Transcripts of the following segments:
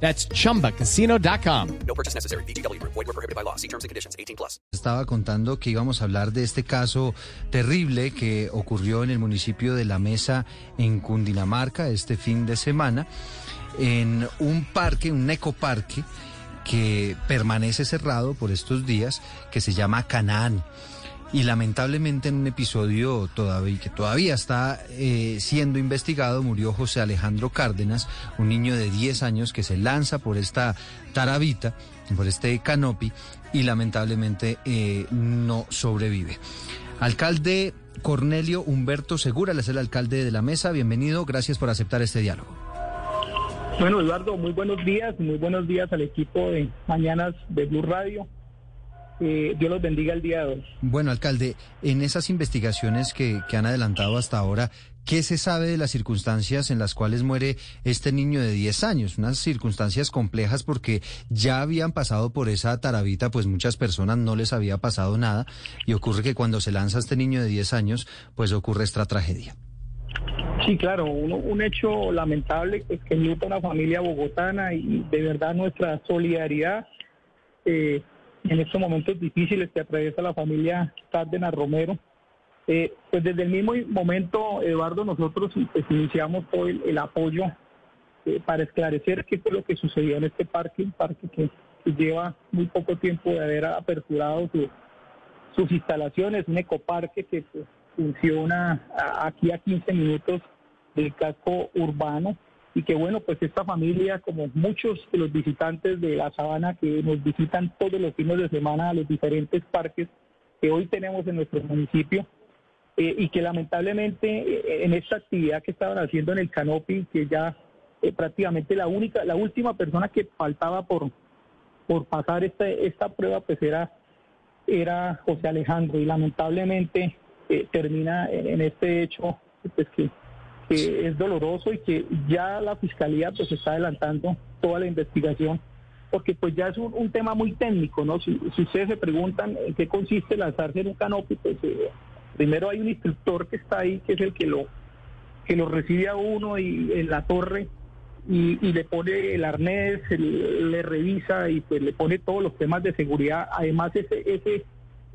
That's chumbacasino.com. No purchase necessary. BGW. Void were prohibited by law. See terms and conditions. 18 plus. Estaba contando que íbamos a hablar de este caso terrible que ocurrió en el municipio de La Mesa, en Cundinamarca, este fin de semana, en un parque, un ecoparque que permanece cerrado por estos días, que se llama Canaán. Y lamentablemente en un episodio todavía, que todavía está eh, siendo investigado, murió José Alejandro Cárdenas, un niño de 10 años que se lanza por esta tarabita, por este canopy, y lamentablemente eh, no sobrevive. Alcalde Cornelio Humberto Segura, es el alcalde de la mesa. Bienvenido, gracias por aceptar este diálogo. Bueno, Eduardo, muy buenos días, muy buenos días al equipo de Mañanas de Blue Radio. Eh, Dios los bendiga el día de hoy. Bueno, alcalde, en esas investigaciones que, que, han adelantado hasta ahora, ¿qué se sabe de las circunstancias en las cuales muere este niño de 10 años? Unas circunstancias complejas porque ya habían pasado por esa tarabita, pues muchas personas no les había pasado nada y ocurre que cuando se lanza este niño de 10 años, pues ocurre esta tragedia. Sí, claro, un, un hecho lamentable pues, que luta una familia bogotana y de verdad nuestra solidaridad. Eh, en estos momentos difíciles que atraviesa la familia Cárdenas Romero. Eh, pues desde el mismo momento, Eduardo, nosotros pues, iniciamos todo el, apoyo eh, para esclarecer qué fue lo que sucedió en este parque, un parque que, lleva muy poco tiempo de haber aperturado su, sus instalaciones, un ecoparque que pues, funciona aquí a 15 minutos del casco urbano y que bueno, pues esta familia, como muchos de los visitantes de la sabana que nos visitan todos los fines de semana a los diferentes parques que hoy tenemos en nuestro municipio, eh, y que lamentablemente eh, en esta actividad que estaban haciendo en el canopy, que ya eh, prácticamente la única, la última persona que faltaba por, por pasar esta, esta prueba, pues era, era José Alejandro, y lamentablemente termina en, en este hecho, pues que que es doloroso y que ya la fiscalía pues está adelantando toda la investigación porque pues ya es un, tema muy técnico, ¿no? Si, si, ustedes se preguntan en qué consiste lanzarse en un canopy, pues eh, primero hay un instructor que está ahí, que es el que lo que lo recibe a uno y en la torre y, y le pone el arnés, el, le revisa y pues le pone todos los temas de seguridad. Además ese ese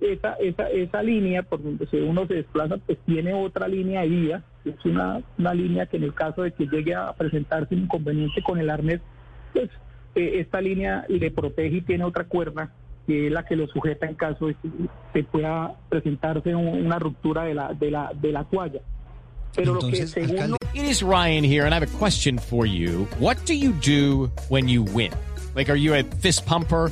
esa, esa, esa línea por donde uno se desplaza, pues tiene otra línea de vida, es una, una línea que en el caso de que llegue a presentarse un inconveniente con el arnés, pues eh, esta línea le protege y tiene otra cuerda que es la que lo sujeta en caso de que se pueda presentarse una ruptura de la, de la, de la toalla. Pero Entonces, lo que según... It is Ryan here, and I have a question for you. What do you do when you win? Like, are you a fist pumper?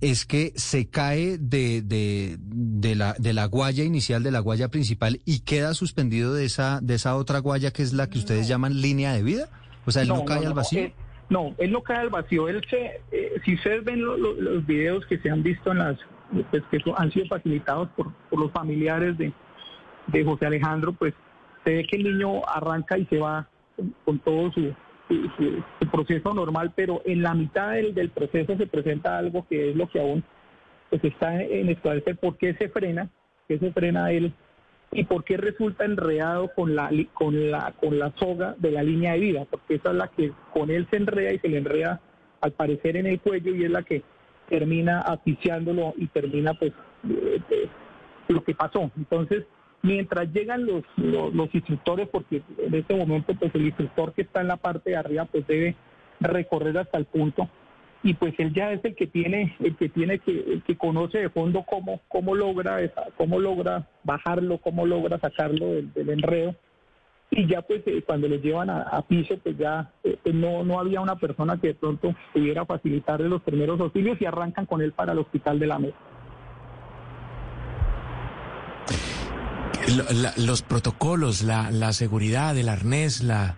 es que se cae de, de, de, la, de la guaya inicial, de la guaya principal, y queda suspendido de esa, de esa otra guaya que es la que ustedes llaman línea de vida. O sea, él no, no cae al vacío. Él, no, él no cae al vacío. Él se, eh, si ustedes ven lo, lo, los videos que se han visto en las, pues, que han sido facilitados por, por los familiares de, de José Alejandro, pues se ve que el niño arranca y se va con, con todo su, su, proceso normal, pero en la mitad del, del, proceso se presenta algo que es lo que aún pues está en esclarecer por qué se frena, qué se frena él y por qué resulta enredado con la con la con la soga de la línea de vida, porque esa es la que con él se enreda y se le enreda al parecer en el cuello y es la que termina asfixiándolo y termina pues eh, eh, lo que pasó. Entonces, mientras llegan los, los, instructores, porque en este momento pues el instructor que está en la parte de arriba pues debe recorrer hasta el punto, y pues él ya es el que tiene, el que tiene que, que conoce de fondo cómo, cómo logra esa, cómo logra bajarlo, cómo logra sacarlo del, enredo. Y ya pues eh, cuando lo llevan a, piso, pues ya eh, no, no había una persona que de pronto pudiera facilitarle los primeros auxilios y arrancan con él para el hospital de la mesa. Lo- la- los protocolos, la, la seguridad, el arnés, la,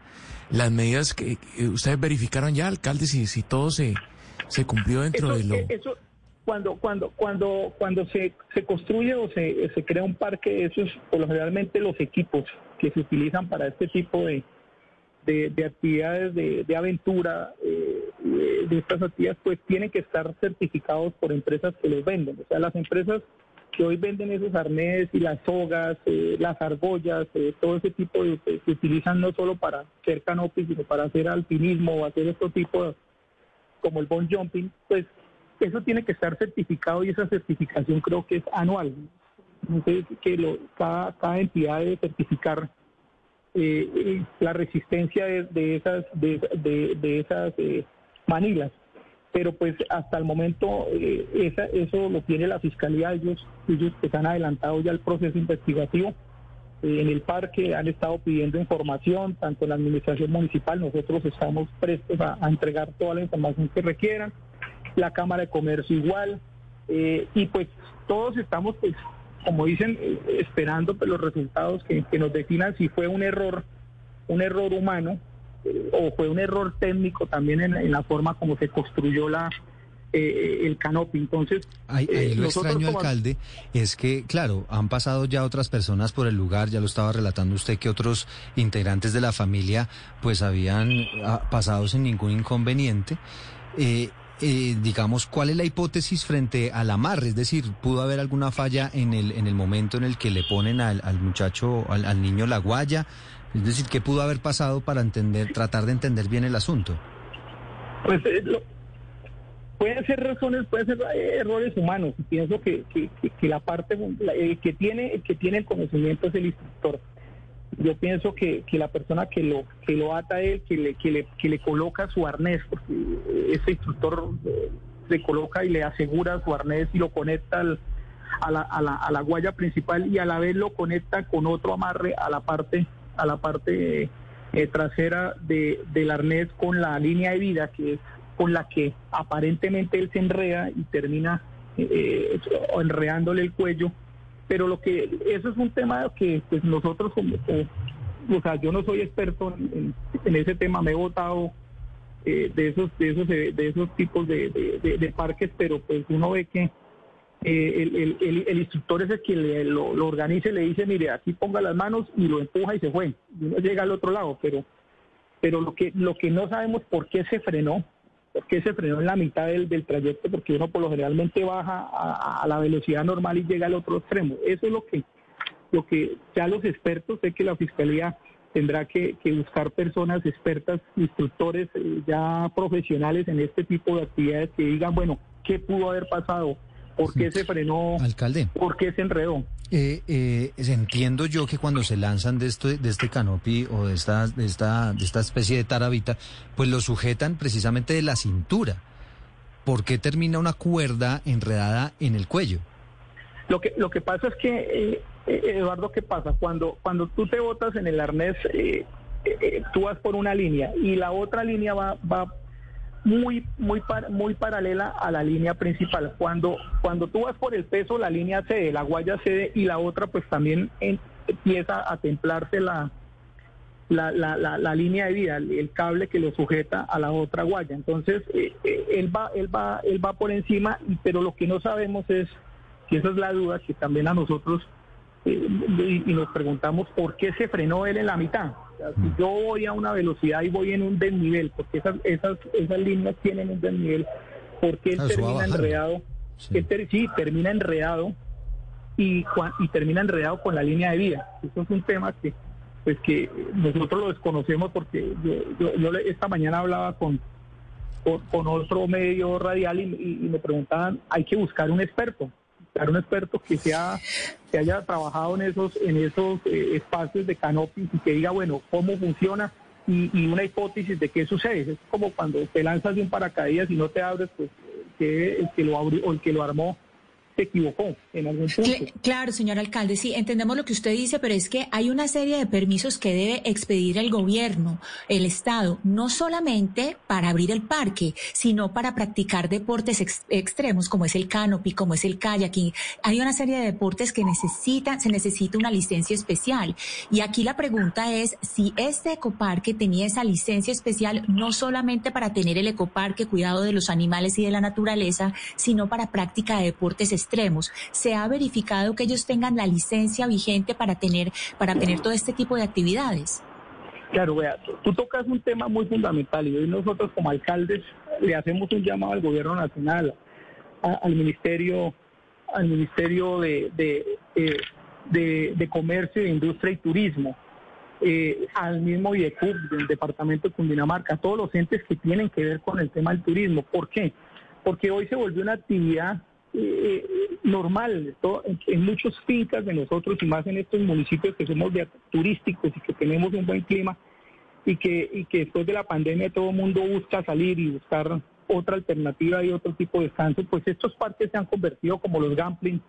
las medidas que que ustedes verificaron ya, alcalde, si, si todo se, se cumplió dentro eso, de lo... eso, cuando cuando cuando cuando se, se construye o se, se crea un parque esos por lo generalmente los equipos que se utilizan para este tipo de de, de actividades de, de aventura eh, de, de estas actividades pues tienen que estar certificados por empresas que los venden. O sea las empresas que hoy venden esos arnés y las sogas, eh, las argollas, eh, todo ese tipo de que se utilizan no solo para hacer canopy, sino para hacer alpinismo o hacer otro tipo de, como el bone jumping, pues eso tiene que estar certificado y esa certificación creo que es anual. Sé, que lo, cada, cada entidad debe certificar eh, eh, la resistencia de, de esas de, de- de esas eh, manilas. Pero pues hasta el momento eh, esa, eso lo tiene la fiscalía, ellos, ellos que han adelantado ya el proceso investigativo. Eh, en el parque han estado pidiendo información, tanto la administración municipal, nosotros estamos prestos a, entregar toda la información que requieran, la Cámara de Comercio igual, eh, y pues todos estamos, pues, como dicen, eh, esperando pues, los resultados que, nos definan si fue un error, un error humano o fue un error técnico también en, en la forma como se construyó la eh, el canopy. Entonces, Ahí, eh, lo extraño, como- alcalde, es que, claro, han pasado ya otras personas por el lugar, ya lo estaba relatando usted, que otros integrantes de la familia pues habían ah, pasado sin ningún inconveniente. Eh, eh, digamos, ¿cuál es la hipótesis frente al amarre? Es decir, ¿pudo haber alguna falla en el, en el momento en el que le ponen al, al muchacho, al, al niño la guaya? Es decir, ¿qué pudo haber pasado para entender, tratar de entender bien el asunto? Pues eh, lo- pueden ser razones, pueden ser eh, errores humanos. Pienso que, que, la parte el que tiene el que tiene el conocimiento es el instructor. Yo pienso que, que la persona que lo que lo ata a él, que le, que le, que le coloca su arnés, porque eh, ese instructor le coloca y le asegura su arnés y lo conecta al- a, la, a, la, a la guaya principal y a la vez lo conecta con otro amarre a la parte a la parte eh, trasera de, del arnés con la línea de vida que es con la que aparentemente él se enreda y termina eh, o enredándole el cuello. Pero lo que eso es un tema que pues nosotros como, o sea yo no soy experto en, ese tema me he votado eh, de esos de esos de, esos tipos de- de- de parques pero pues uno ve que eh, el, el- el- instructor es el que le- lo, lo organiza le dice mire aquí ponga las manos y lo empuja y se fue. Y uno llega al otro lado pero pero lo que lo que no sabemos por qué se frenó por qué se frenó en la mitad del, trayecto porque uno por lo generalmente baja a, a la velocidad normal y llega al otro extremo. Eso es lo que lo que ya los expertos sé que la fiscalía tendrá que, que buscar personas expertas instructores eh, ya profesionales en este tipo de actividades que digan bueno qué pudo haber pasado por qué se frenó Alcalde. por qué se enredó Eh, eh, entiendo yo que cuando se lanzan de esto, de este canopy o de esta, de esta, de esta especie de tarabita, pues lo sujetan precisamente de la cintura. ¿Por qué termina una cuerda enredada en el cuello? Lo que, lo que pasa es que, eh, eh, Eduardo, ¿qué pasa? Cuando, cuando tú te botas en el arnés, eh, eh, tú vas por una línea y la otra línea va, va muy, muy, par- muy paralela a la línea principal. Cuando, cuando tú vas por el peso, la línea cede, la guaya cede y la otra pues también empieza a templarse la, la, la, la, la línea de vida, el, cable que lo sujeta a la otra guaya. Entonces, eh, eh, él va, él va, él va por encima, pero lo que no sabemos es, y esa es la duda que también a nosotros eh, y nos preguntamos por qué se frenó él en la mitad. Sea, si yo voy a una velocidad y voy en un desnivel, porque esas, esas, esas líneas tienen un desnivel, ¿por qué él Ah, termina enredado? Sí. Él ter- sí, termina enredado y, y termina enredado con la línea de vida. Eso es un tema que pues que nosotros lo desconocemos porque yo, yo, esta mañana hablaba con, con, con otro medio radial y, y- y me preguntaban, hay que buscar un experto, buscar un experto que sea que haya trabajado en esos en esos eh, espacios de canopy y que diga, bueno, cómo funciona, y, y una hipótesis de qué sucede. Es como cuando te lanzas de un paracaídas y no te abres, pues que el que lo abrió o el que lo armó se equivocó en algún punto. Cl- Claro, señor alcalde, sí, entendemos lo que usted dice, pero es que hay una serie de permisos que debe expedir el gobierno, el Estado, no solamente para abrir el parque, sino para practicar deportes ex- extremos, como es el canopy, como es el kayaking. Hay una serie de deportes que necesitan, se necesita una licencia especial. Y aquí la pregunta es si este ecoparque tenía esa licencia especial no solamente para tener el ecoparque, cuidado de los animales y de la naturaleza, sino para práctica de deportes extremos. ¿Se ha verificado que ellos tengan la licencia vigente para tener, para tener todo este tipo de actividades? Claro, vea, tú- tocas un tema muy fundamental y hoy nosotros como alcaldes le hacemos un llamado al gobierno nacional, al ministerio, al ministerio de, de, eh, de- de comercio, de industria y turismo, eh, al mismo IECUB del departamento de Cundinamarca, a todos los entes que tienen que ver con el tema del turismo. ¿Por qué? Porque hoy se volvió una actividad eh, normal en, muchas fincas de nosotros y más en estos municipios que somos de- turísticos y que tenemos un buen clima y que, y que después de la pandemia todo el mundo busca salir y buscar otra alternativa y otro tipo de descanso, pues estos parques se han convertido como los gambling,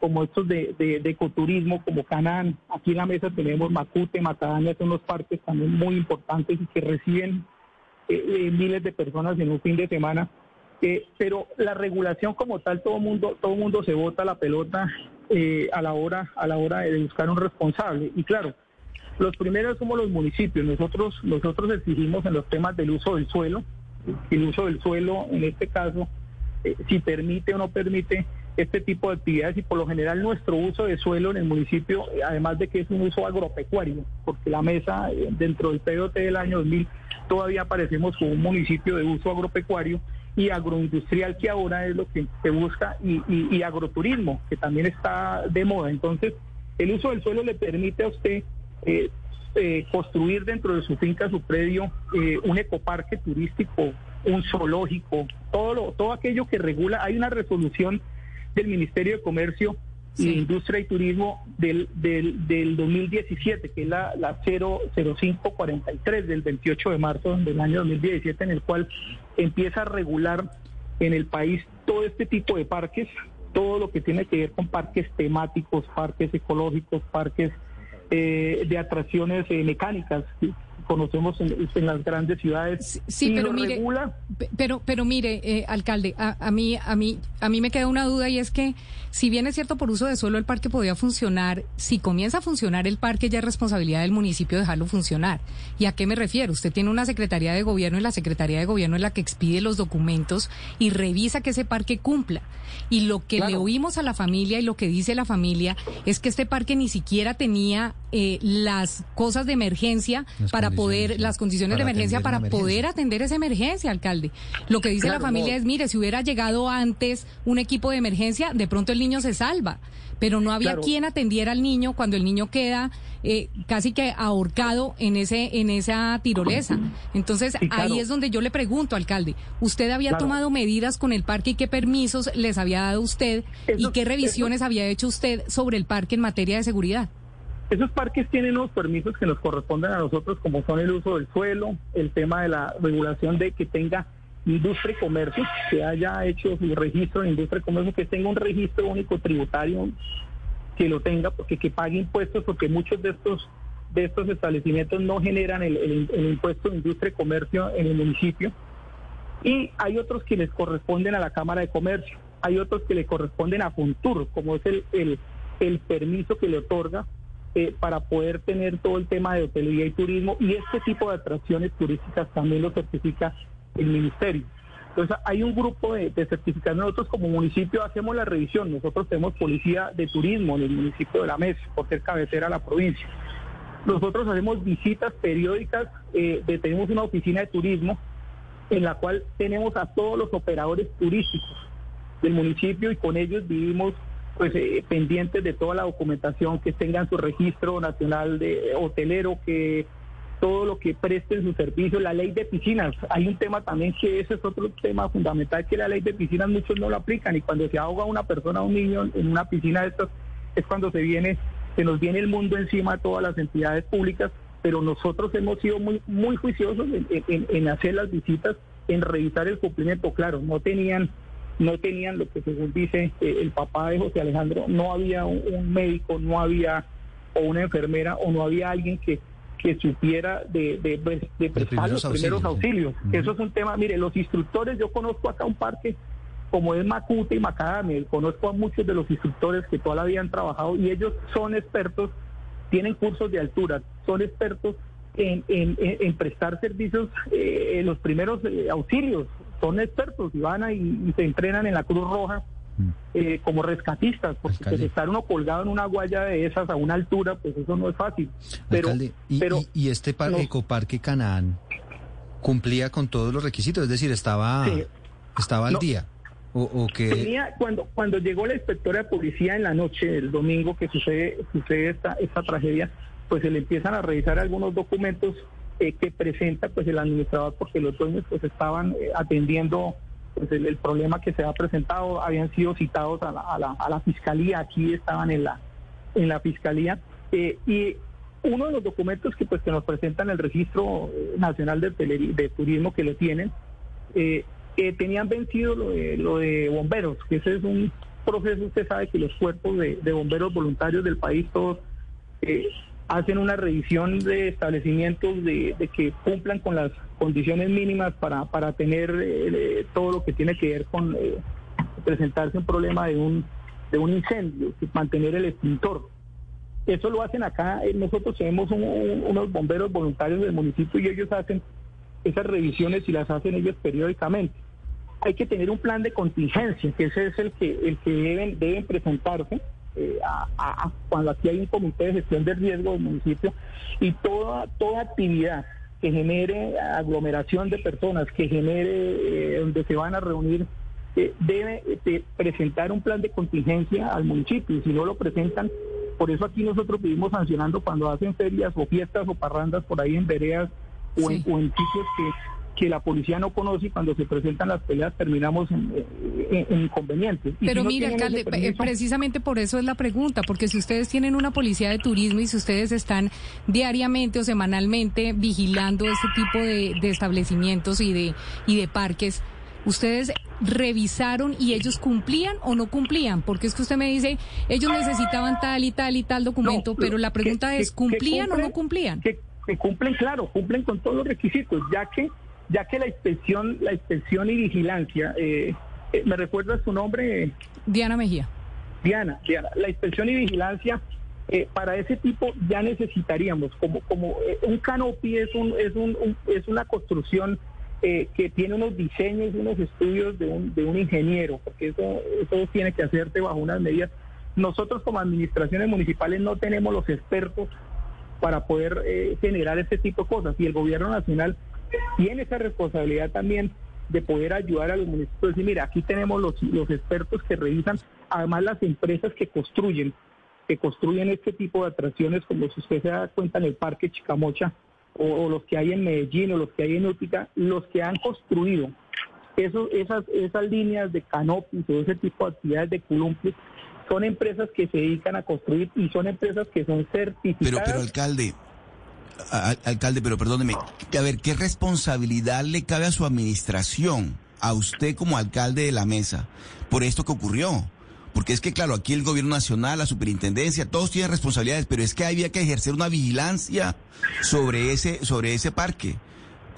como estos de, de, ecoturismo, como Canán. Aquí en la mesa tenemos Macute, Macadamia, son los parques también muy importantes y que reciben eh, eh, miles de personas en un fin de semana. Eh, pero la regulación como tal, todo mundo, todo mundo se bota la pelota eh, a la hora, a la hora de buscar un responsable. Y claro, los primeros somos los municipios. Nosotros, nosotros exigimos en los temas del uso del suelo, el uso del suelo, en este caso, eh, si permite o no permite este tipo de actividades y por lo general nuestro uso de suelo en el municipio, eh, además de que es un uso agropecuario, porque la mesa eh, dentro del PDOT del año 2000 todavía aparecemos como un municipio de uso agropecuario y agroindustrial que ahora es lo que se busca y, y- agroturismo que también está de moda. Entonces, el uso del suelo le permite a usted eh, eh, construir dentro de su finca, su predio, eh, un ecoparque turístico, un zoológico, todo, lo, todo aquello que regula. Hay una resolución del Ministerio de Comercio Industria y Turismo del, del, del 2017, que es la, la 00543 del 28 de marzo del año 2017, en el cual empieza a regular en el país todo este tipo de parques, todo lo que tiene que ver con parques temáticos, parques ecológicos, parques eh, de atracciones eh, mecánicas conocemos en, en las grandes ciudades. Sí, y pero mire, regula Pero, pero mire, eh, alcalde, a, a mí, a mí, a mí me queda una duda y es que, si bien es cierto por uso de suelo el parque podía funcionar, si comienza a funcionar el parque ya es responsabilidad del municipio dejarlo funcionar. ¿Y a qué me refiero? Usted tiene una secretaría de gobierno y la secretaría de gobierno es la que expide los documentos y revisa que ese parque cumpla. Y lo que le oímos a la familia y lo que dice la familia es que este parque ni siquiera tenía eh, las cosas de emergencia Las para poder, las condiciones de emergencia para poder atender esa emergencia, alcalde. Lo que dice Claro, la familia no. es, mire, si hubiera llegado antes un equipo de emergencia, de pronto el niño se salva. Pero no había Claro. quien atendiera al niño cuando el niño queda eh, casi que ahorcado en ese en esa tirolesa. Entonces Sí, claro. ahí es donde yo le pregunto, alcalde, ¿usted había tomado medidas con el parque y qué permisos les había dado usted y qué revisiones había hecho usted sobre el parque en materia de seguridad? Esos parques tienen unos permisos que nos corresponden a nosotros, como son el uso del suelo, el tema de la regulación de que tenga industria y comercio, que haya hecho su registro de industria y comercio, que tenga un registro único tributario, que lo tenga, porque que pague impuestos, porque muchos de estos de estos establecimientos no generan el, impuesto de industria y comercio en el municipio. Y hay otros que les corresponden a la Cámara de Comercio, hay otros que le corresponden a Funtur, como es el, el permiso que le otorga eh, para poder tener todo el tema de hotelería y turismo y este tipo de atracciones turísticas también lo certifica el ministerio. Entonces hay un grupo de, de certificados. Nosotros como municipio hacemos la revisión. Nosotros tenemos policía de turismo en el municipio de La Mesa, por ser cabecera a la provincia. Nosotros hacemos visitas periódicas, eh, de- tenemos una oficina de turismo en la cual tenemos a todos los operadores turísticos del municipio y con ellos vivimos pues eh, pendientes de toda la documentación que tengan su registro nacional de hotelero que todo lo que presten su servicio, la ley de piscinas. Hay un tema también que ese es otro tema fundamental, que la ley de piscinas muchos no lo aplican y cuando se ahoga una persona o un niño en una piscina de estas es cuando se viene, se nos viene el mundo encima a todas las entidades públicas pero nosotros hemos sido muy, muy juiciosos en, en- en hacer las visitas, en revisar el cumplimiento. Claro, no tenían, no tenían lo que según dice eh, el papá de José Alejandro, no había un, un médico, no había o una enfermera o no había alguien que que supiera de, de, de- de prestar los primeros auxilios. Eso es un tema, mire, los instructores, yo conozco acá un parque como es Macute y Macadamia, conozco a muchos de los instructores que toda la vida han trabajado y ellos son expertos, tienen cursos de altura, son expertos en- en prestar servicios, eh, en los primeros eh, auxilios, son expertos y van ahí y se entrenan en la Cruz Roja eh, como rescatistas, porque pues, estar uno colgado en una guaya de esas a una altura, pues eso no es fácil. Pero, Alcalde, y, pero y- y este par- no. ecoparque Canaán cumplía con todos los requisitos, es decir, estaba, Sí. estaba al No. día. O, o que Tenía, cuando, cuando llegó la inspectora de policía en la noche, el domingo que sucede, sucede esta, esta tragedia, pues se le empiezan a revisar algunos documentos eh, que presenta pues el administrador, porque los dueños pues estaban eh, atendiendo pues el, problema que se ha presentado, habían sido citados a la, a la, a la fiscalía, aquí estaban en la, en la fiscalía, eh, y uno de los documentos que pues que nos presentan el registro eh, nacional de, Teleri- de turismo que lo tienen, tenían vencido lo de, lo de bomberos, que ese es un proceso, usted sabe que los cuerpos de, de bomberos voluntarios del país todos hacen una revisión de establecimientos de, que cumplan con las condiciones mínimas para, para tener eh, eh, todo lo que tiene que ver con eh, presentarse un problema de un, de un incendio, mantener el extintor. Eso lo hacen acá, nosotros tenemos un- un- unos bomberos voluntarios del municipio y ellos hacen esas revisiones y las hacen ellos periódicamente. Hay que tener un plan de contingencia, que ese es el que, el que deben, deben presentarse eh, a- a- cuando aquí hay un comité de gestión de riesgo del municipio y toda, toda actividad que genere aglomeración de personas, que genere eh, donde se van a reunir, eh, debe eh, presentar un plan de contingencia al municipio. Y si no lo presentan, por eso aquí nosotros vivimos sancionando cuando hacen ferias o fiestas o parrandas por ahí en veredas o, en, o en sitios que, que la policía no conoce y cuando se presentan las peleas terminamos en, en- en inconvenientes. Y Pero si no mire, alcalde, eh, permiso- precisamente por eso es la pregunta, porque si ustedes tienen una policía de turismo y si ustedes están diariamente o semanalmente vigilando este tipo de, de establecimientos y de, y de parques, ¿ustedes revisaron y ellos cumplían o no cumplían? Porque es que usted me dice, ellos necesitaban tal y tal y tal documento, No, pero la pregunta que- es, que ¿cumplían o no cumplían? Que cumplen, claro, cumplen con todos los requisitos, ya que ya que la inspección, la inspección y vigilancia, eh, eh, me recuerda su nombre, Diana Mejía. Diana, Diana, la inspección y vigilancia eh, para ese tipo ya necesitaríamos como como eh, un canopy es un es un, un- es una construcción eh, que tiene unos diseños, unos estudios de un, de un ingeniero, porque eso eso tiene que hacerse bajo unas medidas. Nosotros como administraciones municipales no tenemos los expertos para poder eh, generar este tipo de cosas y el gobierno nacional tiene esa responsabilidad también de poder ayudar a los municipios. Decir, mira, aquí tenemos los, los expertos que revisan, además las empresas que construyen, que construyen este tipo de atracciones, como si usted se da cuenta en el Parque Chicamocha, o, o los que hay en Medellín, o los que hay en Útica, los que han construido eso, esas, esas líneas de canopis o ese tipo de actividades de columpios, son empresas que se dedican a construir y son empresas que son certificadas. Pero, pero alcalde, alcalde, pero perdóneme, a ver, ¿qué responsabilidad le cabe a su administración, a usted como alcalde de la mesa, por esto que ocurrió? Porque es que, claro, aquí el gobierno nacional, la superintendencia, todos tienen responsabilidades, pero es que había que ejercer una vigilancia sobre ese, sobre ese parque.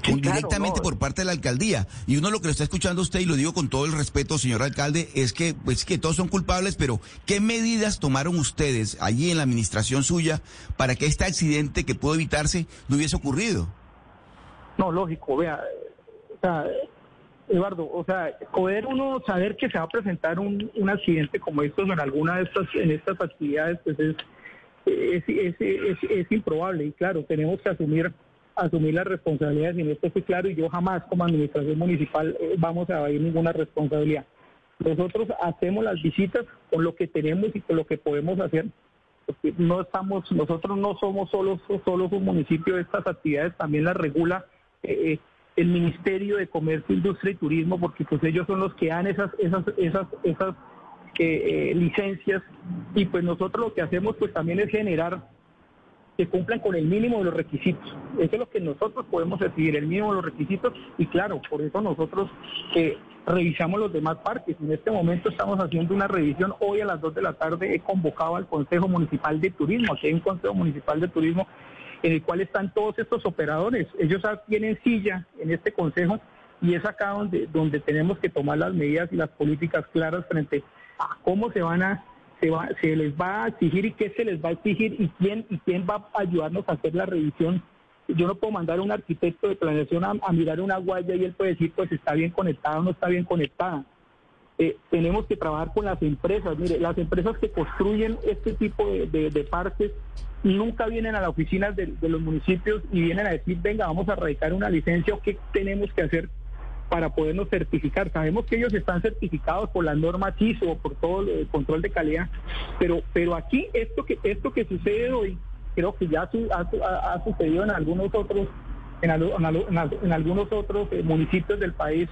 Sí, con- claro, directamente no. por parte de la alcaldía. Y uno lo que lo está escuchando usted, y lo digo con todo el respeto, señor alcalde, es que, pues que todos son culpables, pero ¿qué medidas tomaron ustedes allí en la administración suya para que este accidente que pudo evitarse no hubiese ocurrido? No, lógico, vea, o sea, Eduardo, o sea, poder uno saber que se va a presentar un, un accidente como estos en alguna de estas, en estas actividades, pues es, es, es, es- es improbable y claro, tenemos que asumir asumir las responsabilidades y en esto estoy claro y yo jamás como administración municipal eh, vamos a evadir ninguna responsabilidad. Nosotros hacemos las visitas con lo que tenemos y con lo que podemos hacer no estamos, nosotros no somos solos, solos un municipio, estas actividades también las regula eh, el Ministerio de Comercio, Industria y Turismo, porque pues ellos son los que dan esas, esas, esas, esas eh, eh, licencias y pues nosotros lo que hacemos pues también es generar que cumplan con el mínimo de los requisitos. Eso es lo que nosotros podemos decidir, el mínimo de los requisitos. Y claro, por eso nosotros eh, revisamos los demás parques. En este momento estamos haciendo una revisión. Hoy a las 2 de la tarde he convocado al Consejo Municipal de Turismo. Aquí hay un Consejo Municipal de Turismo en el cual están todos estos operadores. Ellos tienen silla en este consejo y es acá donde, donde tenemos que tomar las medidas y las políticas claras frente a cómo se van a se, va, se les va a exigir y qué se les va a exigir y quién y quién va a ayudarnos a hacer la revisión. Yo no puedo mandar a un arquitecto de planeación a, mirar una guaya y él puede decir pues está bien conectada o no está bien conectada. Eh, tenemos que trabajar con las empresas. Mire, las empresas que construyen este tipo de, de, parques nunca vienen a las oficinas de, de, los municipios y vienen a decir, venga, vamos a radicar una licencia o qué tenemos que hacer para podernos certificar. Sabemos que ellos están certificados por la norma CISO o por todo el control de calidad, pero, pero aquí esto que, esto que sucede hoy, creo que ya ha, sucedido en algunos otros, en, en, algunos otros eh, municipios del país.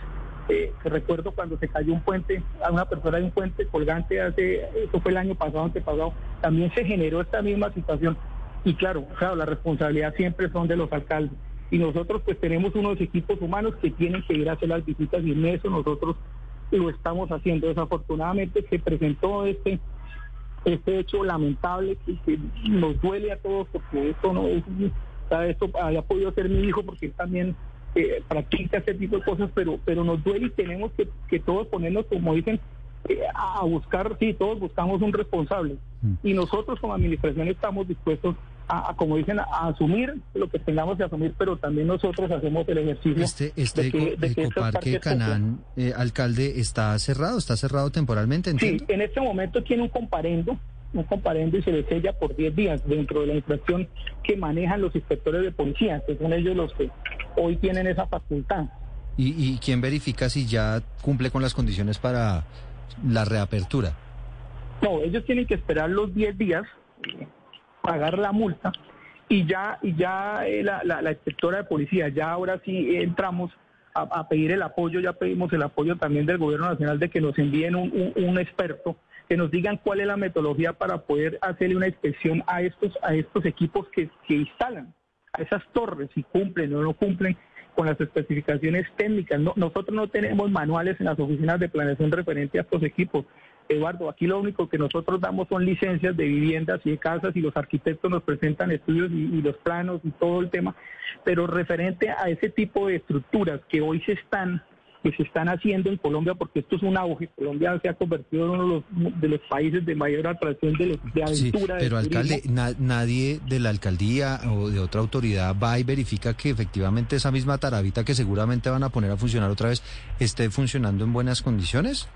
Eh, recuerdo cuando se cayó un puente, a una persona de un puente colgante hace, eso fue el año pasado, antepasado, también se generó esta misma situación. Y claro, claro, la responsabilidad siempre son de los alcaldes y nosotros pues tenemos unos equipos humanos que tienen que ir a hacer las visitas y en eso nosotros lo estamos haciendo. Desafortunadamente se presentó este este hecho lamentable que, nos duele a todos porque esto no es esto había podido ser mi hijo porque él también eh, practica este tipo de cosas pero pero nos duele y tenemos que, que todos ponernos como dicen a buscar sí todos buscamos un responsable mm. y nosotros como administración estamos dispuestos a, como dicen, a, asumir lo que tengamos que asumir, pero también nosotros hacemos el ejercicio. Este, este ecoparque Canán, eh, alcalde, está cerrado, está cerrado temporalmente, ¿entiendo? Sí, en este momento tiene un comparendo, un comparendo y se le sella por 10 días dentro de la infracción que manejan los inspectores de policía, que son ellos los que hoy tienen esa facultad. ¿Y, y quién verifica si ya cumple con las condiciones para la reapertura? No, ellos tienen que esperar los 10 días pagar la multa y ya, y ya eh, la, la, inspectora de policía, ya ahora sí entramos a, pedir el apoyo, ya pedimos el apoyo también del gobierno nacional de que nos envíen un, un, experto, que nos digan cuál es la metodología para poder hacerle una inspección a estos, a estos equipos que, que instalan, a esas torres, si cumplen o no cumplen con las especificaciones técnicas. No, nosotros no tenemos manuales en las oficinas de planeación referente a estos equipos. Eduardo, aquí lo único que nosotros damos son licencias de viviendas y de casas y los arquitectos nos presentan estudios y, los planos y todo el tema, pero referente a ese tipo de estructuras que hoy se están que se están haciendo en Colombia, porque esto es un auge. Colombia se ha convertido en uno de los, países de mayor atracción de, de aventura. pero, alcalde, nadie de la alcaldía o de otra autoridad va y verifica que efectivamente esa misma tarabita que seguramente van a poner a funcionar otra vez esté funcionando en buenas condiciones.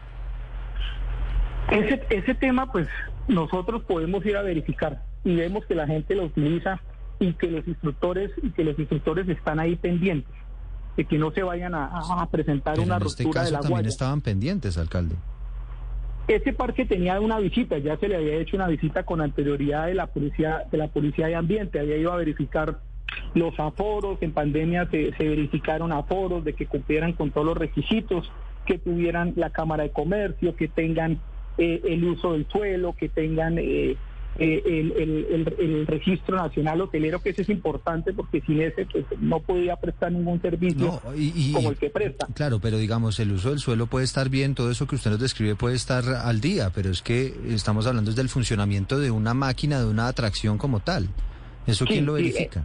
Ese, ese tema, pues nosotros podemos ir a verificar y vemos que la gente lo utiliza y que los instructores y que los instructores están ahí pendientes de que no se vayan a, presentar una en este ruptura caso de la también estaban pendientes, alcalde. Ese parque tenía una visita, ya se le había hecho una visita con anterioridad de la policía de la policía de ambiente, había ido a verificar los aforos, en pandemia se, se verificaron aforos de que cumplieran con todos los requisitos, que tuvieran la cámara de comercio, que tengan eh, el uso del suelo, que tengan eh, eh, el, registro nacional hotelero, que ese es importante porque sin ese pues, no podía prestar ningún servicio como el que presta. Claro, pero digamos, el uso del suelo puede estar bien, todo eso que usted nos describe puede estar al día, pero es que estamos hablando del funcionamiento de una máquina, de una atracción como tal. ¿Eso quién lo verifica?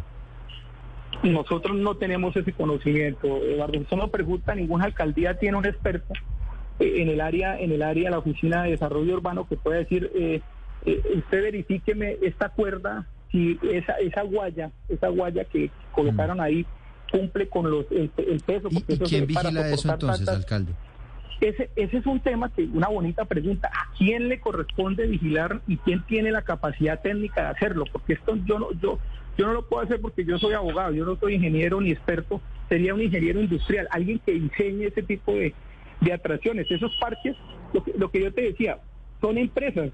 nosotros no tenemos ese conocimiento, Eduardo. Eso no pregunta, ninguna alcaldía tiene un experto en el área, en el área la Oficina de Desarrollo Urbano que puede decir, eh, eh, usted verifíqueme esta cuerda, si esa, esa guaya, esa guaya que colocaron mm. ahí cumple con los el, peso. ¿Y, quién vigila eso entonces, alcalde? Ese, ese es un tema que, una bonita pregunta, ¿a quién le corresponde vigilar y quién tiene la capacidad técnica de hacerlo? Porque esto yo no, yo, yo no lo puedo hacer porque yo soy abogado, yo no soy ingeniero ni experto, sería un ingeniero industrial, alguien que diseñe ese tipo de, de atracciones. Esos parques, lo que, lo que yo te decía, son empresas.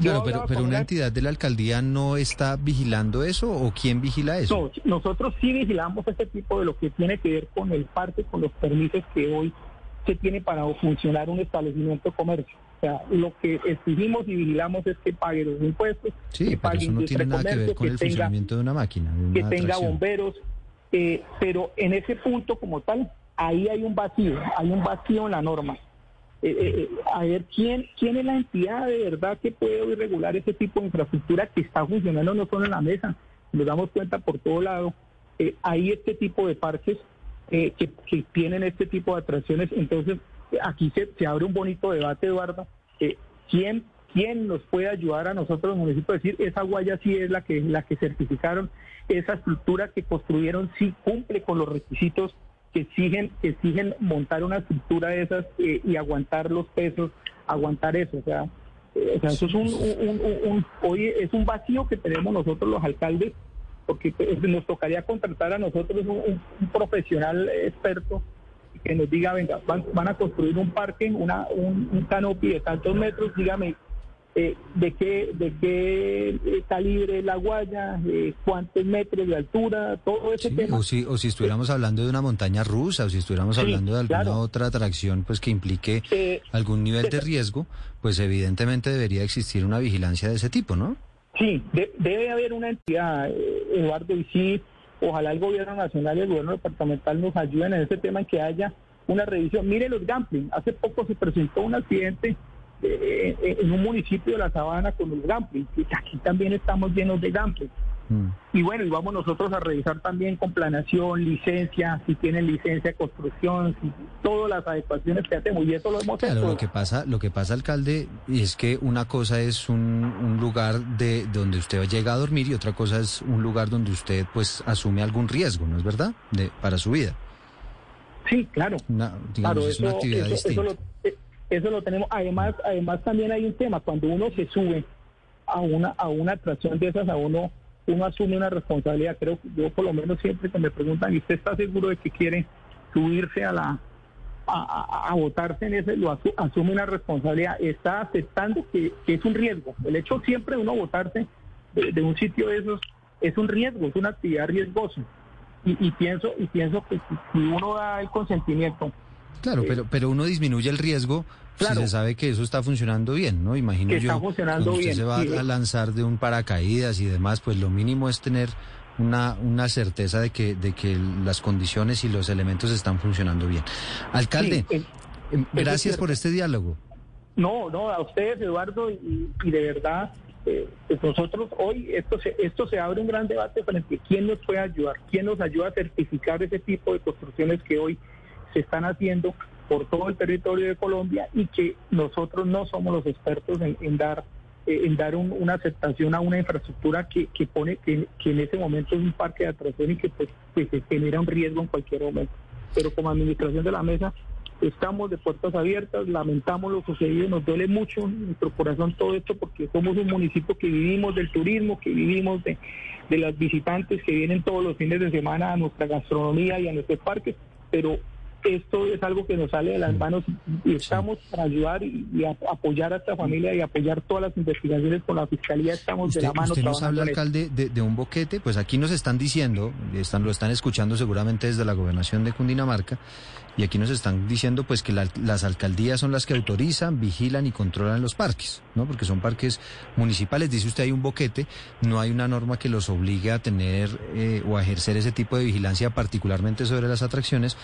Claro, pero, pero una entidad de la alcaldía no está vigilando eso o quién vigila eso? No, nosotros sí vigilamos este tipo de lo que tiene que ver con el parque, con los permisos que hoy se tiene para funcionar un establecimiento de comercio. O sea, lo que exigimos y vigilamos es que pague los impuestos, Sí, que pero pague eso no tiene nada que ver con el tenga, funcionamiento de una máquina. de que una tenga atracción. bomberos, eh, pero en ese punto como tal, ahí hay un vacío, hay un vacío en la norma. Eh, eh, a ver, ¿quién, ¿quién es la entidad de verdad que puede hoy regular ese tipo de infraestructura que está funcionando no solo en la mesa? Nos damos cuenta por todo lado. eh, hay este tipo de parques eh, que, que tienen este tipo de atracciones. Entonces, eh, aquí se, abre un bonito debate, Eduardo. eh, ¿quién, ¿Quién nos puede ayudar a nosotros, los municipios, a decir, esa guaya sí es la que, la que certificaron, esa estructura que construyeron sí cumple con los requisitos que exigen, que exigen montar una estructura de esas eh, y aguantar los pesos, aguantar eso. O sea, eh, o sea eso es un, un- un- hoy es un vacío que tenemos nosotros los alcaldes, porque pues, nos tocaría contratar a nosotros un, profesional experto que nos diga, venga, van, van a construir un parque, una, un, un de tantos metros, dígame, eh, de qué de qué eh, calibre la guaya, eh, cuántos metros de altura, todo ese Sí, tema. o, si, o si estuviéramos hablando de una montaña rusa, o si estuviéramos Sí, hablando de alguna claro. otra atracción pues que implique Eh, algún nivel de de- riesgo, pues evidentemente debería existir una vigilancia de ese tipo, ¿no? Sí, de- debe haber una entidad, eh, Eduardo, y sí, ojalá el gobierno nacional y el gobierno departamental nos ayuden en ese tema, en que haya una revisión. Mire los gambling, hace poco se presentó un accidente eh, en un municipio de La Sabana con los gambling, y aquí también estamos llenos de gambling. Mm. Y bueno, y vamos nosotros a revisar también con planación, licencia, si tienen licencia de construcción, si, todas las adecuaciones que hacemos, y eso lo hemos Claro, hecho. lo que pasa, lo que pasa, alcalde, es que una cosa es un, un lugar de donde usted llega a dormir y otra cosa es un lugar donde usted pues asume algún riesgo, ¿no es verdad? De, para su vida. Sí, claro. Una, digamos, Claro, es una actividad eso, eso distinta. lo, eh, eso lo tenemos. Además, además también hay un tema. Cuando uno se sube a una a una atracción de esas, a uno uno asume una responsabilidad. Creo yo por lo menos siempre que me preguntan, ¿y usted está seguro de que quiere subirse a la a, a- a votarse en ese? Lo asu- asume una responsabilidad. Está aceptando que, que es un riesgo. El hecho siempre de uno votarse de, de un sitio de esos es un riesgo, es una actividad riesgosa. Y, y pienso y pienso que si uno da el consentimiento Claro, pero, pero uno disminuye el riesgo Claro. si se sabe que eso está funcionando bien, ¿no? Imagino Que yo. está funcionando cuando usted bien, se va sí. a lanzar de un paracaídas y demás, pues lo mínimo es tener una, una certeza de que, de que las condiciones y los elementos están funcionando bien. Alcalde, Sí, eh, em, es gracias por este diálogo. No, no, a ustedes, Eduardo, y, y de verdad, eh, pues nosotros hoy esto se, esto se abre un gran debate frente a quién nos puede ayudar, quién nos ayuda a certificar ese tipo de construcciones que hoy se están haciendo por todo el territorio de Colombia y que nosotros no somos los expertos en, dar eh, en dar un- una aceptación a una infraestructura que, que pone que, en ese momento es un parque de atracción y que pues se genera un riesgo en cualquier momento. Pero como administración de la mesa estamos de puertas abiertas, lamentamos lo sucedido, nos duele mucho en nuestro corazón todo esto porque somos un municipio que vivimos del turismo, que vivimos de, de las visitantes que vienen todos los fines de semana a nuestra gastronomía y a nuestros parques, pero esto es algo que nos sale de las manos y estamos para ayudar y, y a- apoyar a esta familia y apoyar todas las investigaciones con la fiscalía, estamos Usted, de la mano usted nos habla, alcalde, de, de un boquete, pues aquí nos están diciendo, están, lo están escuchando seguramente desde la gobernación de Cundinamarca, y aquí nos están diciendo pues que la- las alcaldías son las que autorizan, vigilan y controlan los parques, ¿no? Porque son parques municipales. Dice usted hay un boquete, no hay una norma que los obligue a tener eh, o a ejercer ese tipo de vigilancia, particularmente sobre las atracciones.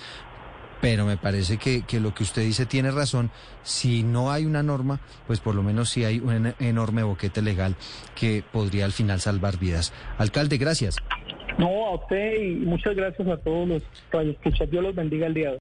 Pero me parece que, que lo que usted dice tiene razón. Si no hay una norma, pues por lo menos sí hay un en- enorme boquete legal que podría al final salvar vidas. Alcalde, gracias. No, a usted y muchas gracias a todos los radioescuchas. Dios los bendiga el día de hoy.